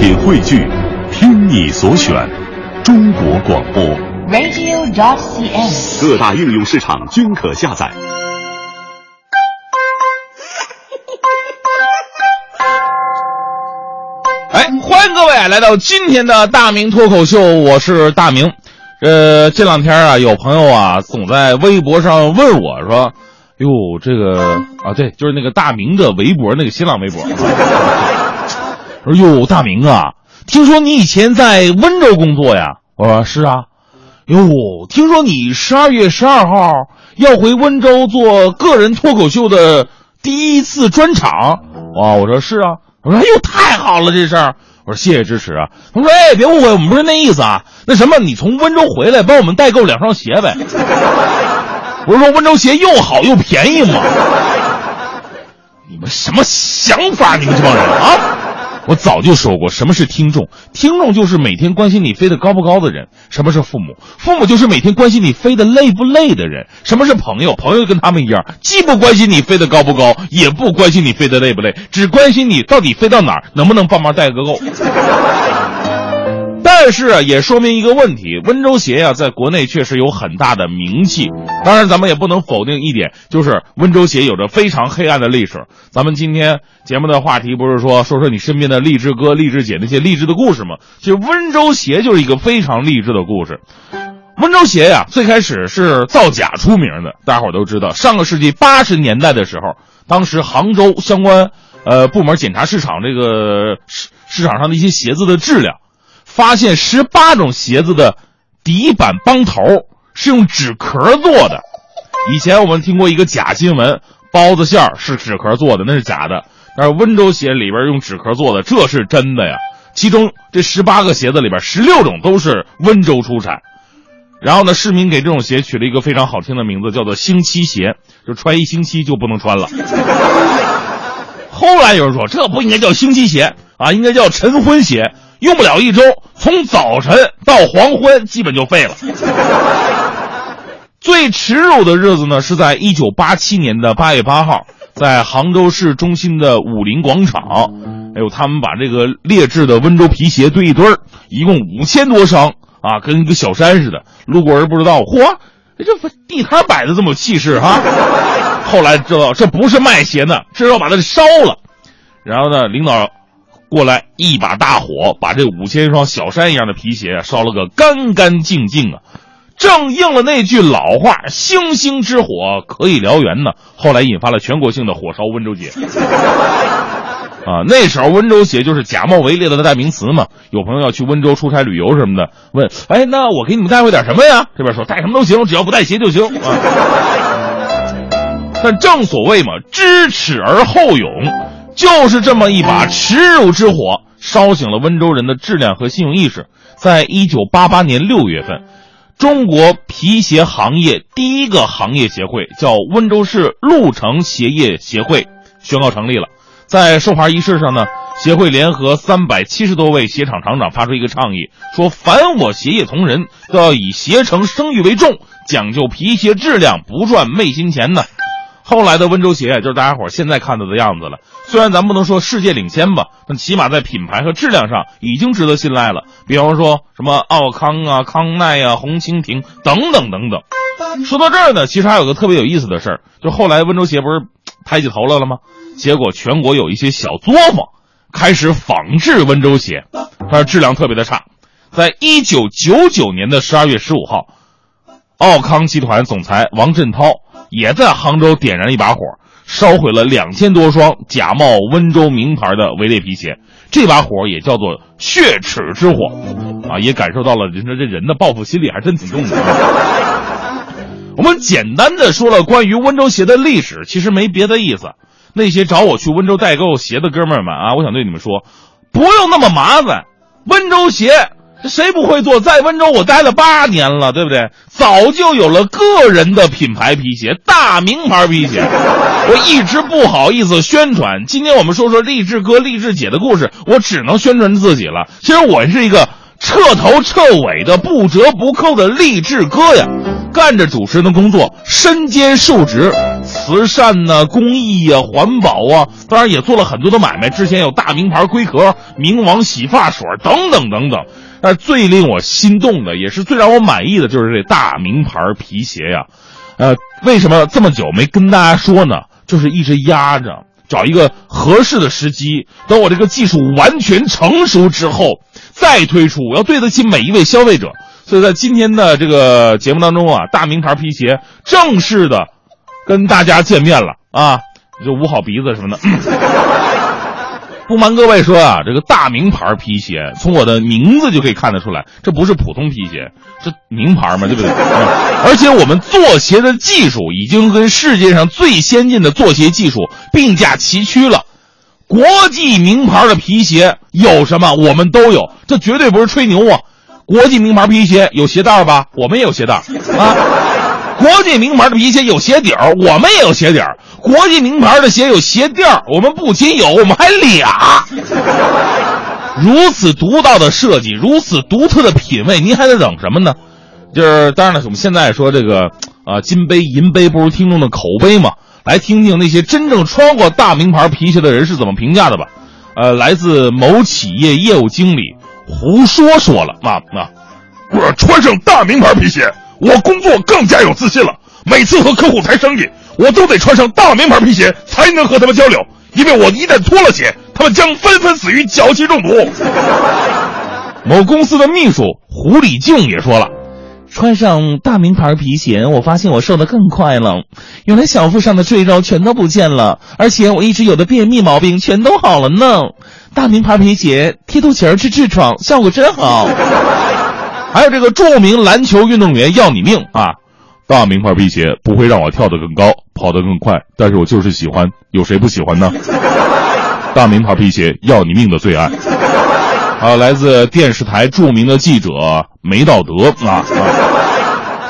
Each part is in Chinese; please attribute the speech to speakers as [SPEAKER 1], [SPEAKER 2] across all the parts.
[SPEAKER 1] 品汇聚，听你所选，中国广播。
[SPEAKER 2] radio.dot.cn，。
[SPEAKER 1] 各大应用市场均可下载。
[SPEAKER 3] 哎，欢迎各位来到今天的大明脱口秀，我是大明。呃，这两天啊，有朋友啊总在微博上问我说：“哟，这个啊，对，就是那个大明的微博，那个新浪微博。”说：“哟，大明啊，听说你以前在温州工作呀？”我说：“是啊。”哟，听说你十二月十二号要回温州做个人脱口秀的第一次专场？哇，我说是啊。我说：“哎呦，太好了，这事儿。”我说：“谢谢支持啊。”他说：“哎，别误会，我们不是那意思啊。那什么，你从温州回来，帮我们代购两双鞋呗。”我说：“温州鞋又好又便宜嘛。”你们什么想法？你们这帮人啊！我早就说过，什么是听众？听众就是每天关心你飞得高不高的人。什么是父母？父母就是每天关心你飞得累不累的人。什么是朋友？朋友跟他们一样，既不关心你飞得高不高，也不关心你飞得累不累，只关心你到底飞到哪儿，能不能帮忙带个够。但是啊，也说明一个问题：温州鞋呀、在国内确实有很大的名气。当然，咱们也不能否定一点，就是温州鞋有着非常黑暗的历史。咱们今天节目的话题不是说说说你身边的励志哥、励志姐那些励志的故事吗？其实温州鞋就是一个非常励志的故事。温州鞋呀，最开始是造假出名的，大伙都知道。上个世纪八十年代的时候，当时杭州相关呃部门检查市场这个市市场上的一些鞋子的质量。发现十八种鞋子的底板帮头是用纸壳做的。以前我们听过一个假新闻，包子馅儿是纸壳做的，那是假的。但是温州鞋里边用纸壳做的，这是真的呀。其中这十八个鞋子里边，十六种都是温州出产。然后呢，市民给这种鞋取了一个非常好听的名字，叫做“星期鞋”，就穿一星期就不能穿了。后来有人说，这不应该叫星期鞋啊，应该叫晨昏鞋。用不了一周，从早晨到黄昏，基本就废了。最耻辱的日子呢，是在一九八七年的八月八号，在杭州市中心的武林广场，哎呦，他们把这个劣质的温州皮鞋堆一堆，一共五千多双啊，跟一个小山似的。路过人不知道，嚯，这地摊摆的这么有气势哈、后来知道这不是卖鞋的，这是要把它烧了。然后呢，领导。过来一把大火，把这五千双小山一样的皮鞋烧了个干干净净啊！正应了那句老话：“星星之火可以燎原”呢。后来引发了全国性的火烧温州节。啊，那时候温州鞋就是假冒伪劣的代名词嘛。有朋友要去温州出差旅游什么的，问：“哎，那我给你们带回点什么呀？”这边说：“带什么都行，只要不带鞋就行。”啊。但正所谓嘛，知耻而后勇。就是这么一把耻辱之火，烧醒了温州人的质量和信用意识。在一九八八年六月份，中国皮鞋行业第一个行业协会叫温州市鹿城鞋业协会宣告成立了。在授牌仪式上呢，协会联合三百七十多位鞋厂厂长发出一个倡议，说：凡我鞋业同仁都要以鞋城声誉为重，讲究皮鞋质量，不赚昧心钱呢。后来的温州鞋就是大家伙现在看到的样子了。虽然咱不能说世界领先吧，但起码在品牌和质量上已经值得信赖了。比方说什么奥康啊、康奈啊、红蜻蜓等等等等。说到这儿呢，其实还有个特别有意思的事儿，就后来温州鞋不是抬起头来了吗？结果全国有一些小作坊开始仿制温州鞋，但是质量特别的差。在一九九九年的十二月十五号，奥康集团总裁王振涛。也在杭州点燃了一把火，烧毁了两千多双假冒温州名牌的伪劣皮鞋。这把火也叫做血耻之火，啊，也感受到了人家这人的报复心理还真挺重的。我们简单的说了关于温州鞋的历史，其实没别的意思。那些找我去温州代购鞋的哥们儿们啊，我想对你们说，不用那么麻烦，温州鞋。谁不会做？在温州我待了八年了，对不对？早就有了个人的品牌皮鞋，大名牌皮鞋。我一直不好意思宣传。今天我们说说励志哥、励志姐的故事，我只能宣传自己了。其实我是一个彻头彻尾的不折不扣的励志哥呀！干着主持人的工作，身兼数职，慈善呐、公益呀、环保啊，当然也做了很多的买卖。之前有大名牌龟壳、冥王洗发水等等等等。但最令我心动的，也是最让我满意的，就是这大名牌皮鞋呀。呃，为什么这么久没跟大家说呢？就是一直压着，找一个合适的时机，等我这个技术完全成熟之后再推出，我要对得起每一位消费者。所以在今天的这个节目当中啊，大名牌皮鞋正式的跟大家见面了啊，就捂好鼻子什么的。不瞒各位说啊，这个大名牌皮鞋，从我的名字就可以看得出来，这不是普通皮鞋，这名牌嘛，对不对？而且我们做鞋的技术已经跟世界上最先进的做鞋技术并驾齐驱了。国际名牌的皮鞋有什么，我们都有，这绝对不是吹牛啊！国际名牌皮鞋有鞋带吧？我们也有鞋带啊。国际名牌的皮鞋有鞋底儿，我们也有鞋底儿。国际名牌的鞋有鞋垫儿，我们不仅有，我们还俩。如此独到的设计，如此独特的品味，您还在等什么呢？就是当然了，我们现在说这个啊，金杯银杯不如听众的口碑嘛。来听听那些真正穿过大名牌皮鞋的人是怎么评价的吧。呃，来自某企业业务经理胡说说了啊啊，
[SPEAKER 2] 我穿上大名牌皮鞋，我工作更加有自信了。每次和客户谈生意。我都得穿上大名牌皮鞋才能和他们交流，因为我一旦脱了鞋，他们将纷纷死于脚气中毒。
[SPEAKER 3] 某公司的秘书胡礼静也说了，穿上大名牌皮鞋，我发现我瘦得更快了，原来小腹上的赘肉全都不见了，而且我一直有的便秘毛病全都好了呢。大名牌皮鞋贴肚脐儿治痔疮，效果真好。还有这个著名篮球运动员要你命啊！大名牌皮鞋不会让我跳得更高。跑得更快，但是我就是喜欢，有谁不喜欢呢？大名牌皮鞋要你命的最爱。啊，来自电视台著名的记者梅道德啊啊！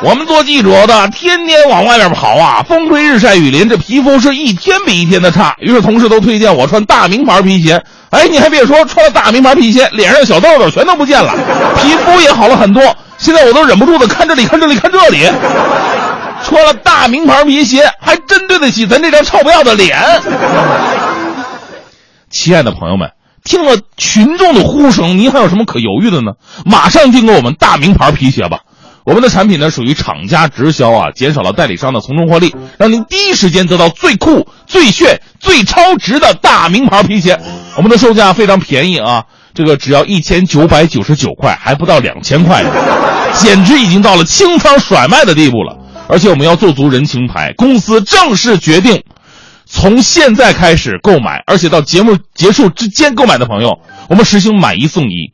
[SPEAKER 3] 我们做记者的天天往外面跑啊，风吹日晒雨淋，这皮肤是一天比一天的差。于是同事都推荐我穿大名牌皮鞋。哎，你还别说，穿了大名牌皮鞋，脸上小痘痘全都不见了，皮肤也好了很多。现在我都忍不住的看这里，看这里，看这里。穿了大名牌皮鞋，还真对得起咱这张臭不要的脸。亲爱的朋友们，听了群众的呼声，您还有什么可犹豫的呢？马上订购我们大名牌皮鞋吧！我们的产品呢属于厂家直销啊，减少了代理商的从中获利，让您第一时间得到最酷、最炫、最超值的大名牌皮鞋。我们的售价非常便宜啊，这个只要一千九百九十九块，还不到两千块呢，简直已经到了清仓甩卖的地步了。而且我们要做足人情牌，公司正式决定，从现在开始购买，而且到节目结束之间购买的朋友，我们实行买一送一，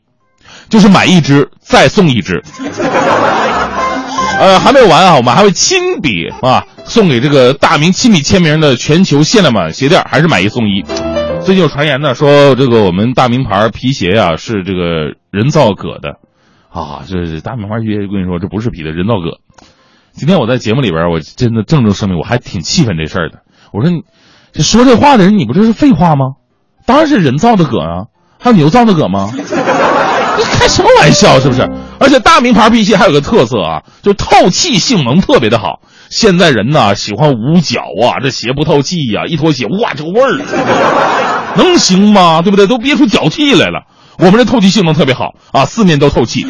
[SPEAKER 3] 就是买一只再送一只。呃，还没有完啊，我们还会亲笔啊送给这个大明亲笔签名的全球限量版鞋垫，还是买一送一。最近有传言呢，说这个我们大名牌皮鞋啊是这个人造革的，啊，这大名牌皮鞋，我跟你说，这不是皮的，人造革。今天我在节目里边，我真的郑重声明，我还挺气愤这事儿的。我说，这说这话的人，你不这是废话吗？当然是人造的革啊，还有牛造的革吗？你开什么玩笑，是不是？而且大名牌皮鞋还有个特色啊，就透气性能特别的好。现在人呢喜欢捂脚啊，这鞋不透气呀，一脱鞋，哇，这个味儿能行吗？对不对？都憋出脚气来了。我们这透气性能特别好啊，四面都透气，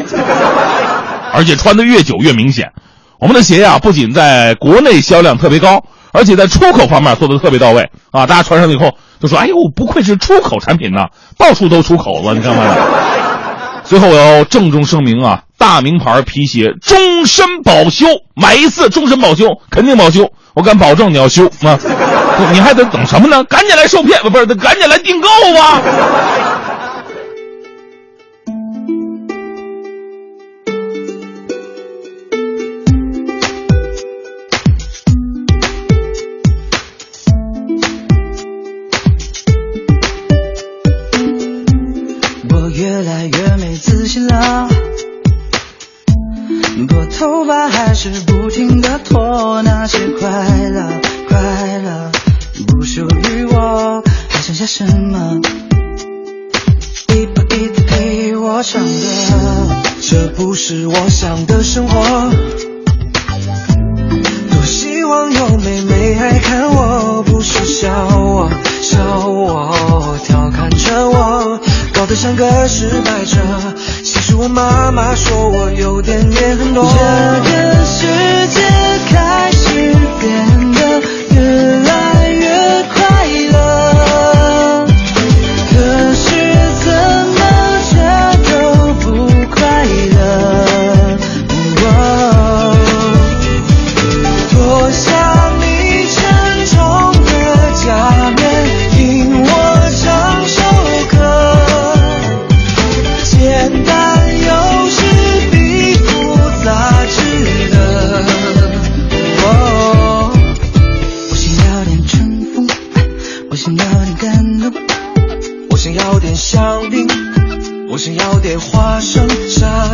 [SPEAKER 3] 而且穿的越久越明显。我们的鞋呀，不仅在国内销量特别高，而且在出口方面做的特别到位啊！大家穿上以后就说：“哎呦，不愧是出口产品呐，到处都出口了。”你看看。最后我要郑重声明啊，大名牌皮鞋终身保修，买一次终身保修，肯定保修，我敢保证你要修啊！你还得等什么呢？赶紧来受骗，不是，赶紧来订购吧！
[SPEAKER 4] 拨头发还是不停的拖，那些快乐快乐不属于我，还剩下什么？一步一步陪我唱歌，这不是我想的生活。多希望有妹妹爱看我，不是笑我笑我调侃着我，搞得像个失妈妈说我有点也很多点花生炸